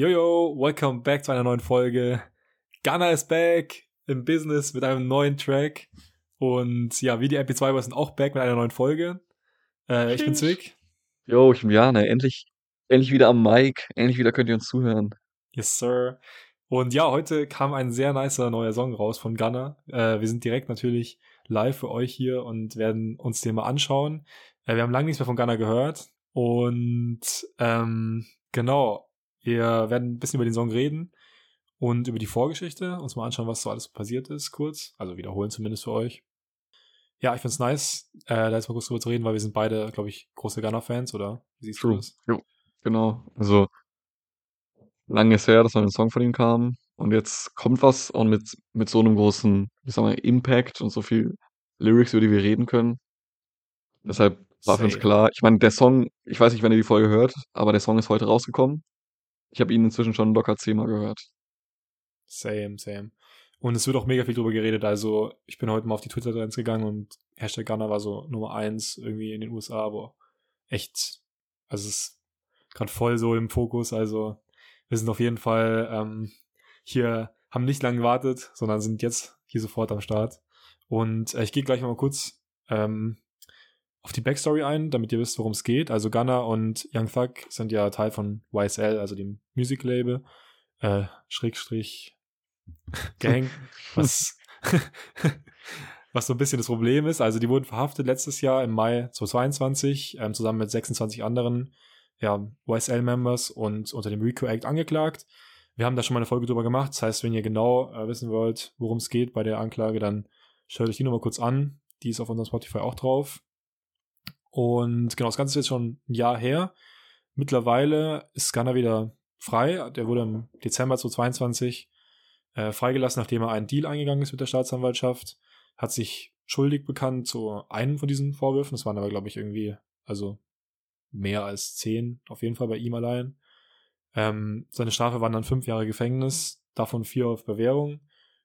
Jojo, welcome back zu einer neuen Folge. Gunner is back im Business mit einem neuen Track. Und ja, wie die MP2 Boys sind auch back mit einer neuen Folge. Äh, ich bin Zwick. Jo, ich bin Jana. Endlich, endlich wieder am Mic. Endlich wieder könnt ihr uns zuhören. Yes, sir. Und ja, heute kam ein sehr nicer neuer Song raus von Gunner. Äh, wir sind direkt natürlich live für euch hier und werden uns den mal anschauen. Äh, wir haben lange nichts mehr von Gunner gehört. Und ähm, genau, wir werden ein bisschen über den Song reden und über die Vorgeschichte, uns mal anschauen, was so alles passiert ist, kurz. Also wiederholen zumindest für euch. Ja, ich find's nice, äh, da jetzt mal kurz drüber zu reden, weil wir sind beide, glaube ich, große Gunner-Fans, oder? Wie siehst True. du das? Jo, genau. Also, lange ist her, dass mal ein Song von ihm kam. Und jetzt kommt was und mit, mit so einem großen, wie sagen wir, Impact und so viel Lyrics, über die wir reden können. Deshalb war für uns klar. Ich meine, der Song, ich weiß nicht, wenn ihr die Folge hört, aber der Song ist heute rausgekommen. Ich habe ihn inzwischen schon locker zehnmal gehört. Same, same. Und es wird auch mega viel drüber geredet. Also, ich bin heute mal auf die Twitter-Trends gegangen und Hashtag Gunner war so Nummer eins irgendwie in den USA, aber echt, also es ist gerade voll so im Fokus. Also, wir sind auf jeden Fall ähm, hier, haben nicht lange gewartet, sondern sind jetzt hier sofort am Start. Und äh, ich gehe gleich mal kurz ähm, auf die Backstory ein, damit ihr wisst, worum es geht. Also Gunner und Young Thug sind ja Teil von YSL, also dem Music-Label. Äh, Schrägstrich Gang, was, was so ein bisschen das Problem ist. Also die wurden verhaftet letztes Jahr im Mai 2022 ähm, zusammen mit 26 anderen ja, YSL-Members und unter dem RICO Act angeklagt. Wir haben da schon mal eine Folge drüber gemacht. Das heißt, wenn ihr genau äh, wissen wollt, worum es geht bei der Anklage, dann schaut euch die nochmal kurz an. Die ist auf unserem Spotify auch drauf. Und genau, das Ganze ist jetzt schon ein Jahr her. Mittlerweile ist Gunner wieder frei. Der wurde im Dezember 2022 äh, freigelassen, nachdem er einen Deal eingegangen ist mit der Staatsanwaltschaft. Hat sich schuldig bekannt zu einem von diesen Vorwürfen. Das waren aber, glaube ich, irgendwie, also mehr als zehn, auf jeden Fall bei ihm allein. Ähm, seine Strafe waren dann fünf Jahre Gefängnis, davon vier auf Bewährung.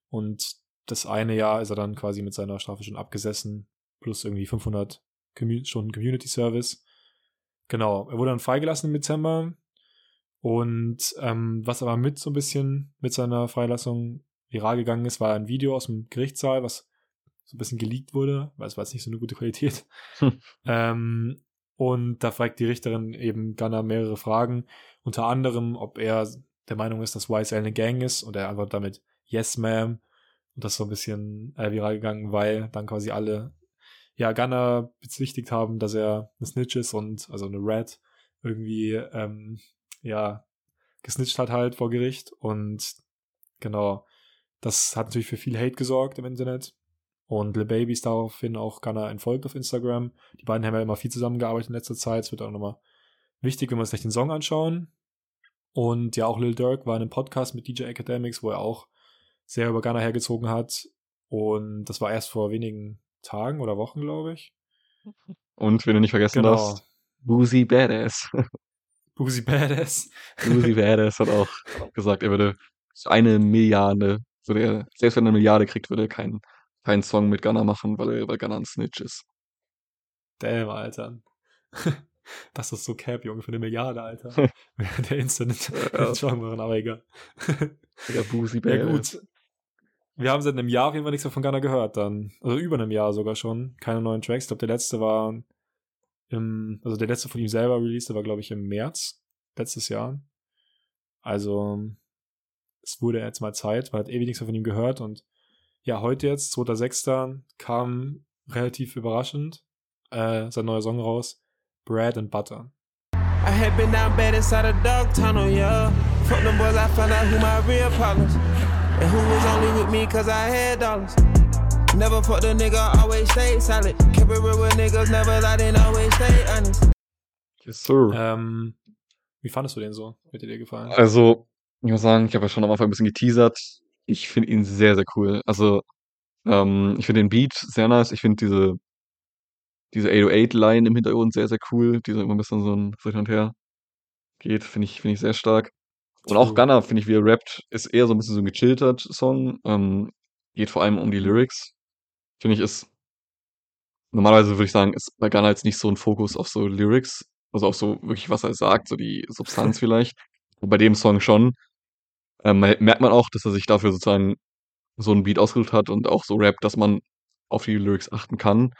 Und das eine Jahr ist er dann quasi mit seiner Strafe schon abgesessen, plus irgendwie 500 Stunden Community Service. Genau, er wurde dann freigelassen im Dezember. Und ähm, was aber mit so ein bisschen mit seiner Freilassung viral gegangen ist, war ein Video aus dem Gerichtssaal, was so ein bisschen geleakt wurde, weil es war jetzt nicht so eine gute Qualität. Hm. Ähm, und da fragt die Richterin eben Gunner mehrere Fragen, unter anderem, ob er der Meinung ist, dass YSL eine Gang ist und er antwortet damit Yes, ma'am. Und das ist so ein bisschen äh, viral gegangen, weil dann quasi alle ja Gunner bezichtigt haben, dass er eine Snitch ist und also eine Rat irgendwie ähm, ja gesnitcht hat halt vor Gericht und genau das hat natürlich für viel Hate gesorgt im Internet und Lil Baby ist daraufhin auch Gunner entfolgt auf Instagram. Die beiden haben ja immer viel zusammengearbeitet in letzter Zeit. Es wird auch nochmal wichtig, wenn wir uns gleich den Song anschauen. Und ja, auch Lil Durk war in einem Podcast mit DJ Academics, wo er auch sehr über Gunner hergezogen hat. Und das war erst vor wenigen Tagen oder Wochen, glaube ich. Und wenn du nicht vergessen Genau. darfst, Boozy Badass. Boozy Badass. Boozy Badass hat auch gesagt, er würde eine Milliarde, würde er, selbst wenn er eine Milliarde kriegt, würde er keinen keinen Song mit Gunner machen, weil, er, weil Gunner ein Snitch ist. Damn, Alter. Das ist so Cap, Junge, für eine Milliarde, Alter. Der Instant Ja. Genre, aber egal. Der Boozy Ja, Badass. gut. Wir haben seit einem Jahr auf jeden Fall nichts mehr von Gunner gehört dann. Also über einem Jahr sogar schon. Keine neuen Tracks. Ich glaube, der letzte war im, also der letzte von ihm selber released, war, glaube ich, im März letztes Jahr. Also, es wurde jetzt mal Zeit. Man hat ewig nichts mehr von ihm gehört und ja, heute jetzt, 2.6. kam relativ überraschend äh, sein neuer Song raus. Bread and Butter. I had been down bad inside a dog tunnel, yeah. Fuck them boys, I found out who my real partners. And who was only with me cause I had dollars. Never fucked a nigga, always stayed solid. Kept it real with niggas, never lied and always stayed honest. Yes, sir. Ähm, wie fandest du den so? Hat dir dir gefallen? Also, ich muss sagen, ich habe ja schon am Anfang ein bisschen geteasert. Ich finde ihn sehr, sehr cool. Also, ähm, ich finde den Beat sehr nice. Ich finde diese, diese 808-Line im Hintergrund sehr, sehr cool, die so immer ein bisschen so, ein, so hin und her geht. Finde ich, finde ich sehr stark. Und auch. Gunner, finde ich, wie er rappt, ist eher so ein bisschen so ein gechillter Song. Ähm, geht vor allem um die Lyrics. Finde ich, ist normalerweise würde ich sagen, ist bei Gunner jetzt nicht so ein Fokus auf so Lyrics, also auf so wirklich, was er sagt, so die Substanz vielleicht. bei dem Song schon. Ähm, merkt man auch, dass er sich dafür sozusagen so einen Beat ausgesucht hat und auch so rappt, dass man auf die Lyrics achten kann.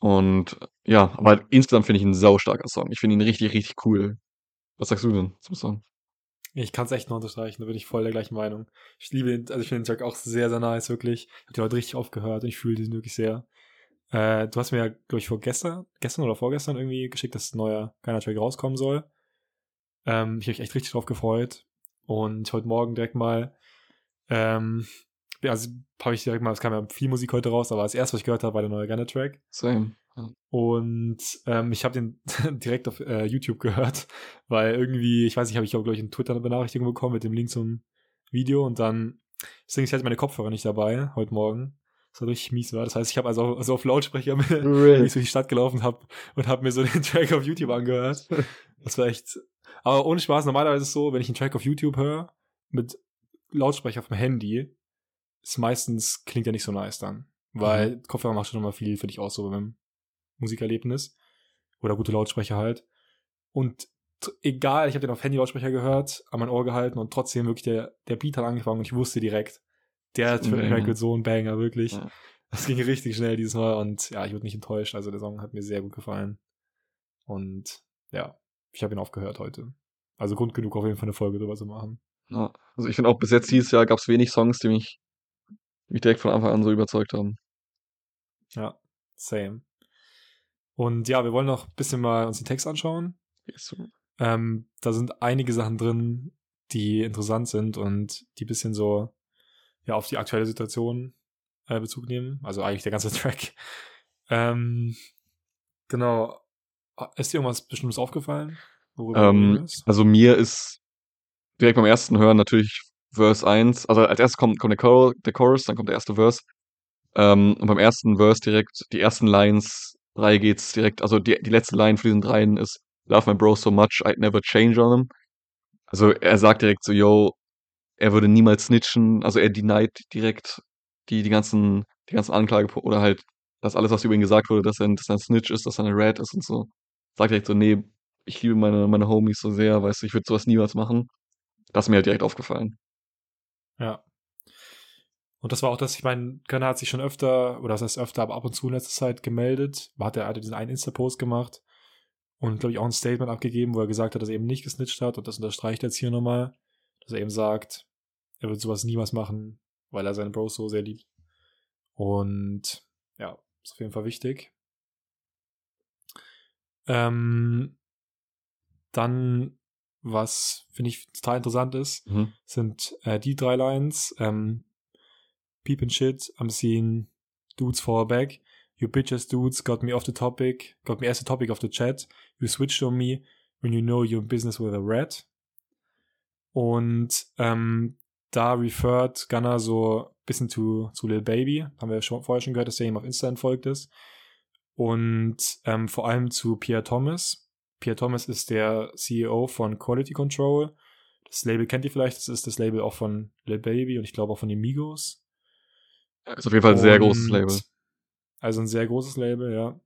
Und ja, aber insgesamt finde ich ihn 'n saustarker Song. Ich finde ihn richtig, richtig cool. Was sagst du denn zum Song? Ich kann es echt nur unterstreichen, da bin ich voll der gleichen Meinung. Ich liebe den, also ich finde den Track auch sehr, sehr nice, wirklich. Ich habe den heute richtig aufgehört und ich fühle den wirklich sehr. Äh, du hast mir ja, glaube ich, vorgestern, gestern oder vorgestern irgendwie geschickt, dass ein neuer keiner Track rauskommen soll. Ähm, ich habe mich echt richtig drauf gefreut. Und heute Morgen direkt mal, ähm, also habe ich direkt mal, es kam ja viel Musik heute raus, aber das erste, was ich gehört habe, war der neue Gunner-Track. Same. Und ähm, ich habe den direkt auf äh, YouTube gehört, weil irgendwie, ich weiß nicht, habe ich glaube ich in Twitter eine Benachrichtigung bekommen mit dem Link zum Video und dann, deswegen ich hatte meine Kopfhörer nicht dabei heute Morgen. Das war richtig mies war. Das heißt, ich habe also, also auf Lautsprecher mit, really? ich durch die Stadt gelaufen habe und habe mir so den Track auf YouTube angehört. Das war echt. Aber ohne Spaß, normalerweise ist es so, wenn ich einen Track auf YouTube höre, mit Lautsprecher auf dem Handy, ist meistens, klingt ja nicht so nice dann. Weil mhm. Kopfhörer macht schon nochmal viel für dich aus, so beim Musikerlebnis. Oder gute Lautsprecher halt. Und egal, ich habe den auf Handy-Lautsprecher gehört, an mein Ohr gehalten und trotzdem wirklich der, der Beat hat angefangen und ich wusste direkt, der Track wird so ein Banger, wirklich. Ja. Das ging richtig schnell dieses Mal und ja, ich wurde nicht enttäuscht. Also der Song hat mir sehr gut gefallen. Und ja, ich habe ihn aufgehört heute. Also Grund genug, auf jeden Fall eine Folge drüber zu machen. Ja, also ich finde auch bis jetzt dieses Jahr gab es wenig Songs, die mich, die mich direkt von Anfang an so überzeugt haben. Ja, same. Und ja, wir wollen noch ein bisschen mal uns den Text anschauen. Yes. Ähm, da sind einige Sachen drin, die interessant sind und die bisschen so ja auf die aktuelle Situation äh, Bezug nehmen. Also eigentlich der ganze Track. Ähm, genau. Ist dir irgendwas Bestimmtes aufgefallen? Ähm, also mir ist direkt beim ersten Hören natürlich Verse 1, also als erstes kommt, kommt der, Chor der Chorus, dann kommt der erste Verse. Ähm, und beim ersten Verse direkt, die ersten Lines, drei geht's direkt, also die, die letzte Line von diesen dreien ist Love my bro so much, I'd never change on him. Also er sagt direkt so, yo, er würde niemals snitchen, also er denied direkt die, die ganzen, die ganzen Anklage oder halt das alles, was über ihn gesagt wurde, dass er, dass er ein Snitch ist, dass er eine Rat ist und so. Sagt direkt so, nee, ich liebe meine, meine Homies so sehr, weißt du, ich würde sowas niemals machen. Das ist mir halt direkt aufgefallen. Ja. Und das war auch das, ich meine, Könner hat sich schon öfter, oder das heißt öfter, aber ab und zu in letzter Zeit gemeldet. Hat er hatte diesen einen Insta-Post gemacht und, glaube ich, auch ein Statement abgegeben, wo er gesagt hat, dass er eben nicht gesnitcht hat. Und das unterstreicht er jetzt hier nochmal, dass er eben sagt, er wird sowas niemals machen, weil er seine Bros so sehr liebt. Und ja, ist auf jeden Fall wichtig. Ähm, dann, was finde ich total interessant ist, mhm. sind äh, die drei Lines. Ähm, Peep and shit, I'm seeing dudes fall back. You bitches dudes got me off the topic, got me as a topic of the chat. You switched on me when you know you're in business with a rat. Und ähm, da referred Gunner so ein bisschen zu, zu Lil Baby. Haben wir schon, vorher schon gehört, dass der ihm auf Insta entfolgt ist. Und ähm, vor allem zu Pierre Thomas. Pierre Thomas ist der CEO von Quality Control. Das Label kennt ihr vielleicht, das ist das Label auch von Lil Baby und ich glaube auch von den Migos. Ist auf jeden Fall ein sehr großes Label. Also ein sehr großes Label, ja.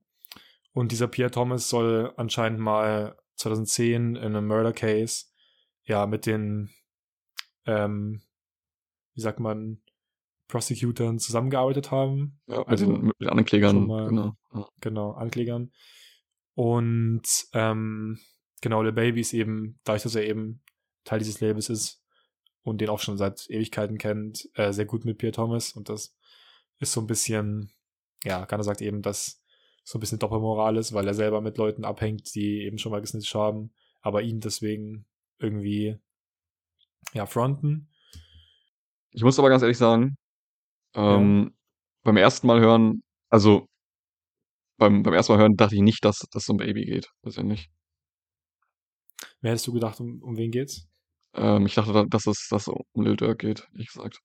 Und dieser Pierre Thomas soll anscheinend mal 2010 in einem Murder Case ja mit den, ähm, wie sagt man, Prosecutern zusammengearbeitet haben. Ja, also mit den, mit den Anklägern. Mal, genau. Ja. genau, Anklägern. Und ähm, genau, der Baby ist eben, dadurch, dass er eben Teil dieses Labels ist und den auch schon seit Ewigkeiten kennt, äh, sehr gut mit Pierre Thomas und das ist so ein bisschen, ja, Gunner sagt eben, dass so ein bisschen Doppelmoral ist, weil er selber mit Leuten abhängt, die eben schon mal gesnitcht haben, aber ihn deswegen irgendwie, ja, fronten. Ich muss aber ganz ehrlich sagen, ähm, ja. beim ersten Mal hören, also beim, beim ersten Mal hören dachte ich nicht, dass das um Baby geht, persönlich. Wer hättest du gedacht, um, um wen geht's? Ähm, ich dachte, dass es dass um Lil Durk geht, ehrlich gesagt.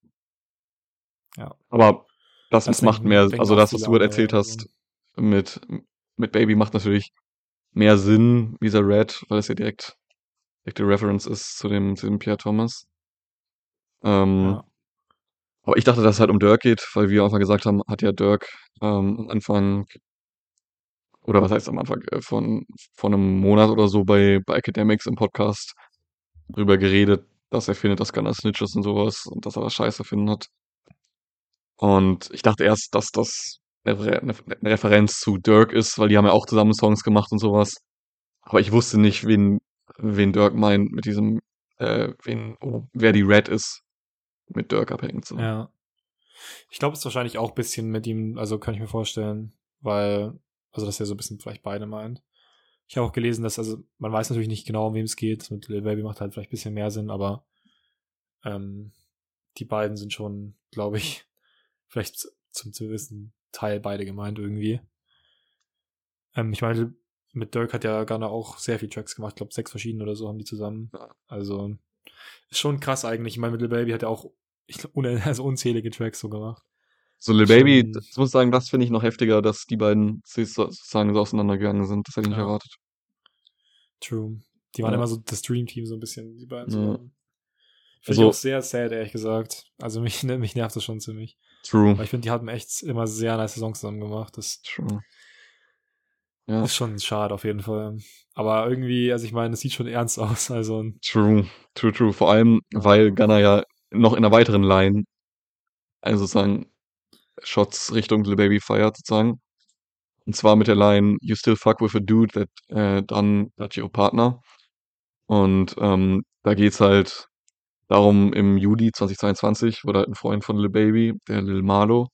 Ja. Aber das, das macht mehr, also das, was du gerade erzählt hast, mit, mit Baby macht natürlich mehr Sinn, wie dieser Red, weil es ja direkt, direkte Reference ist zu dem, zu dem Pierre Thomas. Ähm, ja. Aber ich dachte, dass es halt um Dirk geht, weil wir einfach gesagt haben, hat ja Dirk ähm, am Anfang, oder was heißt am Anfang, äh, von, von einem Monat oder so bei, bei Academics im Podcast drüber geredet, dass er findet, dass Gunner Snitch ist und sowas und dass er das scheiße findet. Und ich dachte erst, dass das eine, Re eine Referenz zu Dirk ist, weil die haben ja auch zusammen Songs gemacht und sowas. Aber ich wusste nicht, wen, wen Dirk meint mit diesem, äh, wen, oh, wer die Red ist, mit Dirk abhängt. So. Ja. Ich glaube, es ist wahrscheinlich auch ein bisschen mit ihm, also kann ich mir vorstellen, weil, also dass er so ein bisschen vielleicht beide meint. Ich habe auch gelesen, dass, also man weiß natürlich nicht genau, um wem es geht. Mit Lil Baby macht halt vielleicht ein bisschen mehr Sinn, aber ähm, die beiden sind schon, glaube ich, vielleicht zum gewissen Teil beide gemeint irgendwie. Ähm, ich meine, mit Dirk hat ja Gunner auch sehr viel Tracks gemacht. Ich glaube, sechs verschiedene oder so haben die zusammen. Also ist schon krass eigentlich. Ich meine, mit Lil Baby hat er auch ich glaub, also unzählige Tracks so gemacht. So Lil Baby, ich muss sagen, das finde ich noch heftiger, dass die beiden sozusagen so auseinandergegangen sind. Das hätte ich nicht ja. erwartet. True. Die waren ja. immer so das Dream Team so ein bisschen, die beiden. Ja. Finde also, ich auch sehr sad, ehrlich gesagt. Also mich, mich nervt das schon ziemlich. True. Weil ich finde, die hatten echt immer sehr nice Songs zusammen gemacht. Das True. Ja. ist schon schade auf jeden Fall. Aber irgendwie, also ich meine, es sieht schon ernst aus. Also True, true, true. Vor allem, weil Gunner ja noch in einer weiteren Line, also sozusagen Shots Richtung Little Baby feiert sozusagen. Und zwar mit der Line You still fuck with a dude that uh, done that your partner. Und ähm, da geht's halt darum, im Juli 2022 wurde halt ein Freund von Lil Baby, der Lil Marlo,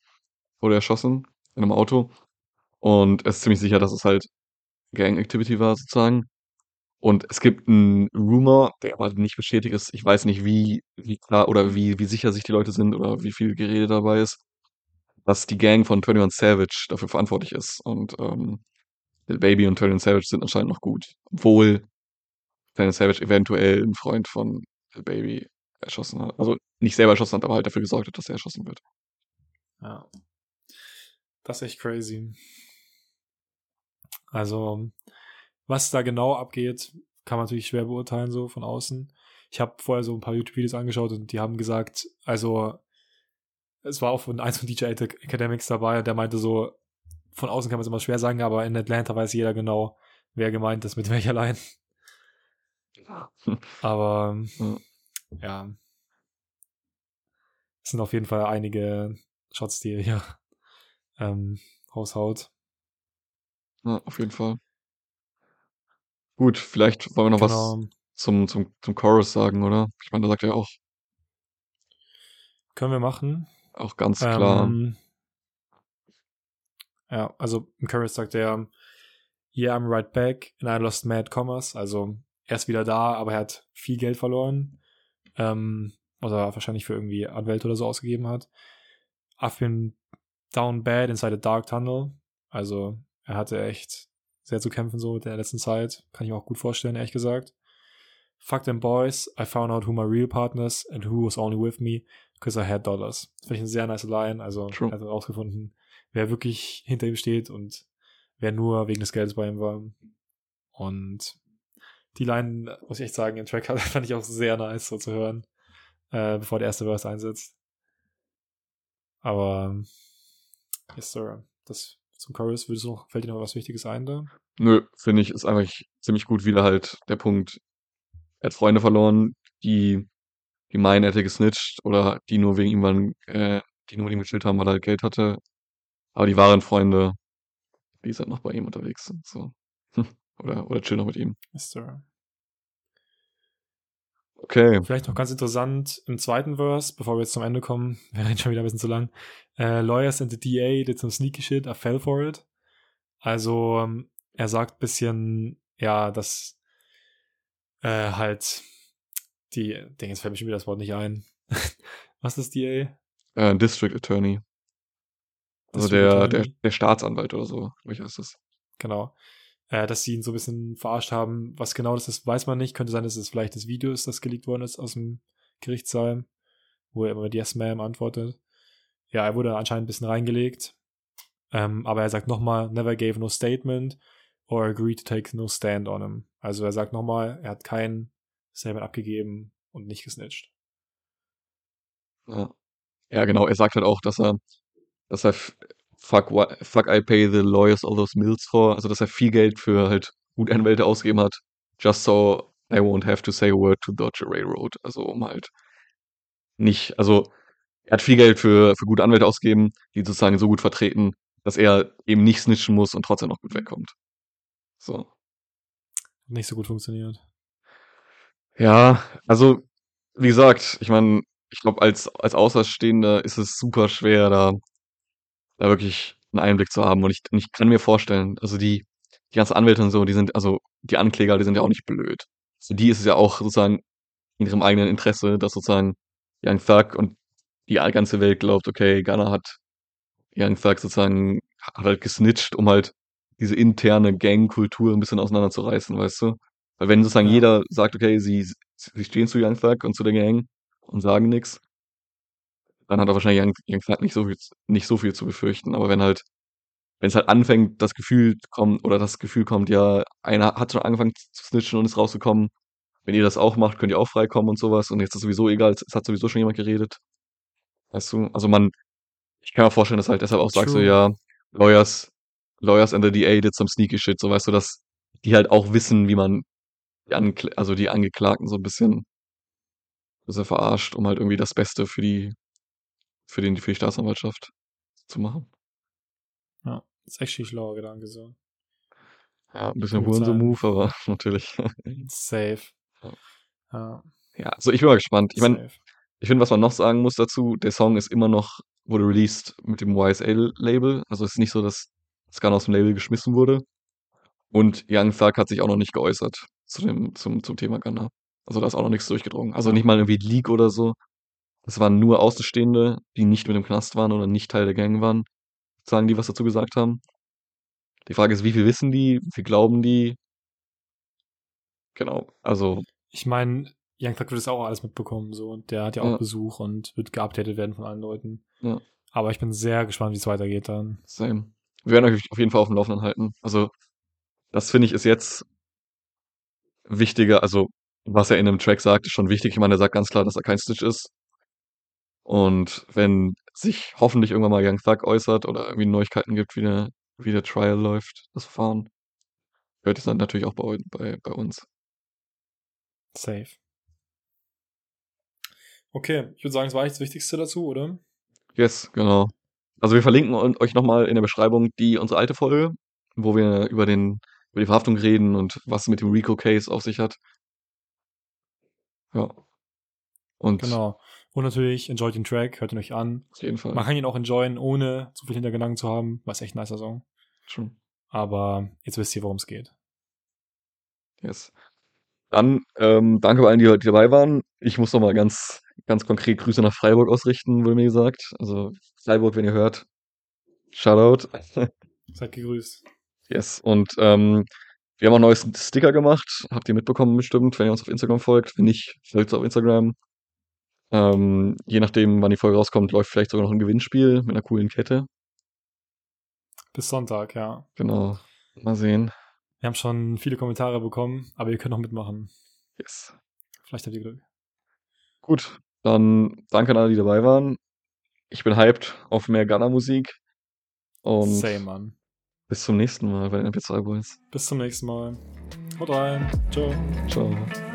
wurde erschossen in einem Auto. Und es ist ziemlich sicher, dass es halt Gang Activity war sozusagen. Und es gibt einen Rumor, der aber nicht bestätigt ist. Ich weiß nicht, wie, wie klar oder wie, wie sicher sich die Leute sind oder wie viel Gerede dabei ist, dass die Gang von 21 Savage dafür verantwortlich ist. Und ähm, Lil Baby und 21 Savage sind anscheinend noch gut. Obwohl 21 Savage eventuell ein Freund von Lil Baby erschossen hat. Also nicht selber erschossen hat, aber halt dafür gesorgt hat, dass er erschossen wird. Ja. Das ist echt crazy. Also, was da genau abgeht, kann man natürlich schwer beurteilen, so von außen. Ich habe vorher so ein paar YouTube-Videos angeschaut und die haben gesagt, also es war auch von eins von DJ Academics dabei, der meinte so, von außen kann man es immer schwer sagen, aber in Atlanta weiß jeder genau, wer gemeint ist mit welcher Line. aber ja. Es sind auf jeden Fall einige Shots, die er hier ähm, raushaut. Ja, auf jeden Fall. Gut, vielleicht wollen wir noch genau. was zum, zum, zum Chorus sagen, oder? Ich meine, da sagt er auch. Können wir machen. Auch ganz klar. Ähm, ja, also im Chorus sagt er, Yeah, I'm right back and I lost mad commerce. Also er ist wieder da, aber er hat viel Geld verloren. Ähm, was er wahrscheinlich für irgendwie Anwälte oder so ausgegeben hat. I've been down bad inside a dark tunnel. Also er hatte echt sehr zu kämpfen so in der letzten Zeit. Kann ich mir auch gut vorstellen, ehrlich gesagt. Fuck them boys, I found out who my real partners and who was only with me because I had dollars. Finde ich eine sehr nice Line. Also True. er hat herausgefunden, wer wirklich hinter ihm steht und wer nur wegen des Geldes bei ihm war. Und die Line, muss ich echt sagen, im Track fand ich auch sehr nice so zu hören, äh, bevor der erste Verse einsetzt. Aber yes, sir. Das zum Chorus, würdest du noch, fällt dir noch was Wichtiges ein da? Nö, finde ich, ist einfach ziemlich gut wieder halt der Punkt. Er hat Freunde verloren, die, die meinen, er hätte gesnitcht oder die nur wegen ihm waren, äh, die nur mit ihm gechillt haben, weil er Geld hatte. Aber die wahren Freunde, die sind noch bei ihm unterwegs so. Oder, oder chillen noch mit ihm. Yes, sir. Okay. Vielleicht noch ganz interessant im zweiten Verse, bevor wir jetzt zum Ende kommen, wir reden schon wieder ein bisschen zu lang. Äh, Lawyers and the DA did some sneaky shit, I fell for it. Also, ähm, er sagt ein bisschen, ja, dass äh, halt die, Ding, jetzt fällt mir schon wieder das Wort nicht ein. Was ist DA? Äh, District Attorney. Also District der, Attorney? der, der Staatsanwalt oder so, wie heißt das? Genau äh, dass sie ihn so ein bisschen verarscht haben. Was genau das ist, weiß man nicht. Könnte sein, dass es vielleicht das Video ist, das geleakt worden ist aus dem Gerichtssaal, wo er immer mit Yes Ma'am antwortet. Ja, er wurde anscheinend ein bisschen reingelegt. Ähm, aber er sagt nochmal, never gave no statement or agreed to take no stand on him. Also er sagt nochmal, er hat kein Statement abgegeben und nicht gesnitcht. Ja. ja, genau. Er sagt halt auch, dass er, dass er fuck, fuck I pay the lawyers all those mills for, also dass er viel Geld für halt gute Anwälte ausgegeben hat, just so they won't have to say a word to dodge a railroad. Also um halt nicht, also er hat viel Geld für, für gute Anwälte ausgegeben, die sozusagen so gut vertreten, dass er eben nicht snitchen muss und trotzdem noch gut wegkommt. So. Nicht so gut funktioniert. Ja, also, wie gesagt, ich meine, ich glaube, als, als Außerstehender ist es super schwer, da, da wirklich einen Einblick zu haben. Und ich, und ich kann mir vorstellen, also die, die ganzen Anwälte und so, die sind, also die Ankläger, die sind ja auch nicht blöd. Für die ist es ja auch sozusagen in ihrem eigenen Interesse, dass sozusagen Young Thug und die ganze Welt glaubt, okay, Gunner hat Young Thug sozusagen hat halt gesnitcht, um halt diese interne Gangkultur ein bisschen auseinanderzureißen, weißt du? Weil wenn sozusagen Ja. jeder sagt, okay, sie, sie stehen zu Young Thug und zu der Gang und sagen nichts, dann hat er wahrscheinlich Young, Young Thug nicht so viel, nicht so viel zu befürchten. Aber wenn halt, wenn es halt anfängt, das Gefühl kommt, oder das Gefühl kommt, ja, einer hat schon angefangen zu snitchen und ist rausgekommen, wenn ihr das auch macht, könnt ihr auch freikommen und sowas. Und jetzt ist sowieso egal, es hat sowieso schon jemand geredet. Weißt du, also man, ich kann mir vorstellen, dass halt deshalb auch sagst du, ja, Lawyers, Lawyers and the DA did some sneaky shit, so weißt du, dass die halt auch wissen, wie man die Ankl also die Angeklagten so ein bisschen bisschen verarscht, um halt irgendwie das Beste für die für den für die Staatsanwaltschaft zu machen. Ja, ist echt schlauer Gedanke so. Ja, ein bisschen. Hurensohn-Move, aber natürlich. Safe. Ja. Ja, Ja, also ich bin mal gespannt. Ich meine, ich finde, was man noch sagen muss dazu, der Song ist immer noch wurde released mit dem YSL-Label. Also es ist nicht so, dass das Gun aus dem Label geschmissen wurde. Und Young Thug hat sich auch noch nicht geäußert zu dem, zum, zum Thema Gunner. Also da ist auch noch nichts durchgedrungen. Also nicht mal irgendwie Leak oder so. Das waren nur Außenstehende, die nicht mit dem Knast waren oder nicht Teil der Gang waren, sagen die, was dazu gesagt haben. Die Frage ist, wie viel wissen die, wie viel glauben die? Genau, also Ich meine, Young Thug wird es auch alles mitbekommen, so. Und der hat ja auch Ja. Besuch und wird geupdatet werden von allen Leuten. Ja. Aber ich bin sehr gespannt, wie es weitergeht dann. same. Wir werden euch auf jeden Fall auf dem Laufenden halten. Also das finde ich ist jetzt wichtiger, also was er in dem Track sagt, ist schon wichtig. Ich meine, er sagt ganz klar, dass er kein Stitch ist. Und wenn sich hoffentlich irgendwann mal Young Thug äußert oder irgendwie Neuigkeiten gibt, wie der, wie der Trial läuft, das Verfahren, hört es dann natürlich auch bei, bei, bei uns. Safe. Okay, ich würde sagen, das war eigentlich das Wichtigste dazu, oder? Yes, genau. Also wir verlinken eu- euch nochmal in der Beschreibung die unsere alte Folge, wo wir über den über die Verhaftung reden und was mit dem Rico Case auf sich hat. Ja. Und Genau. Und natürlich, enjoyt den Track, hört ihn euch an. auf jeden Fall. Man kann ihn auch enjoyen, ohne zu viel Hintergedanken zu haben. War echt ein nicer Song. Schon. Aber jetzt wisst ihr, worum es geht. Yes. Dann ähm, danke allen, die heute dabei waren. Ich muss noch mal ganz, ganz konkret Grüße nach Freiburg ausrichten, wurde mir gesagt. Also Freiburg, wenn ihr hört, Shoutout. Seid gegrüßt. yes. Und ähm, wir haben auch neues Sticker gemacht. Habt ihr mitbekommen bestimmt, wenn ihr uns auf Instagram folgt. Wenn nicht, folgt uns auf Instagram. Ähm, je nachdem, wann die Folge rauskommt, läuft vielleicht sogar noch ein Gewinnspiel mit einer coolen Kette. Bis Sonntag, ja. Genau. Mal sehen. Wir haben schon viele Kommentare bekommen, aber ihr könnt noch mitmachen. Yes. Vielleicht habt ihr Glück. Gut, dann danke an alle, die dabei waren. Ich bin hyped auf mehr Ghana-Musik. Und Same, Mann. bis zum nächsten Mal bei den MP2 Boys. Bis zum nächsten Mal. Haut rein. Ciao. Ciao.